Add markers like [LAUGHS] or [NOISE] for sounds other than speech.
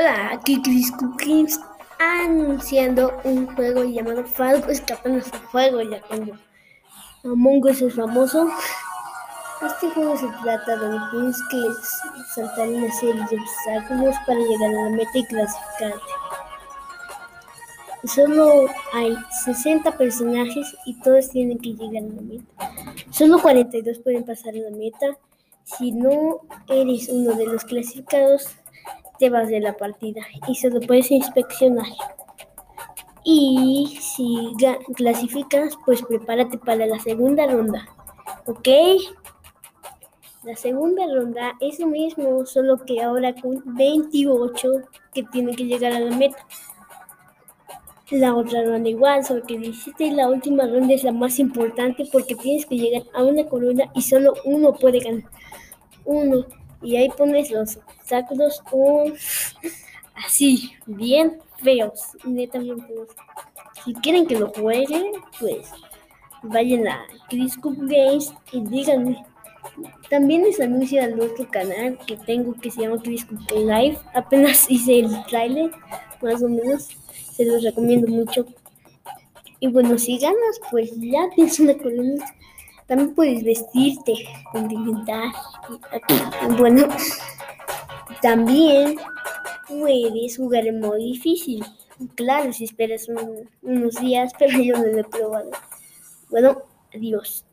Hola, aquí Chris Cookings anunciando un juego llamado Falco escapando su juego ya cuando Among Us es famoso. Este juego se trata de tienes que saltar una serie de obstáculos para llegar a la meta y clasificarte. Solo hay 60 personajes y todos tienen que llegar a la meta. Solo 42 pueden pasar a la meta. Si no eres uno de los clasificados, te vas de la partida y solo puedes inspeccionar. Y si clasificas, pues prepárate para la segunda ronda. ¿Ok? La segunda ronda es lo mismo, solo que ahora con 28 que tienen que llegar a la meta. La otra ronda igual, solo que 17 y la última ronda es la más importante porque tienes que llegar a una corona y solo uno puede ganar. Uno. Y ahí pones los obstáculos así, bien feos, netamente. Si quieren que lo juegue, pues vayan a Chris Games y díganme. También les anuncio al otro canal que tengo que se llama Chris Live. Apenas [LAUGHS] hice el trailer, más o menos. Se los recomiendo mucho. Y bueno, si ganas, pues ya tienes una columna. También puedes vestirte, condimentar. Bueno, también puedes jugar en modo difícil. Claro, si esperas unos días, [LAUGHS] pero yo no lo he probado. Bueno, adiós.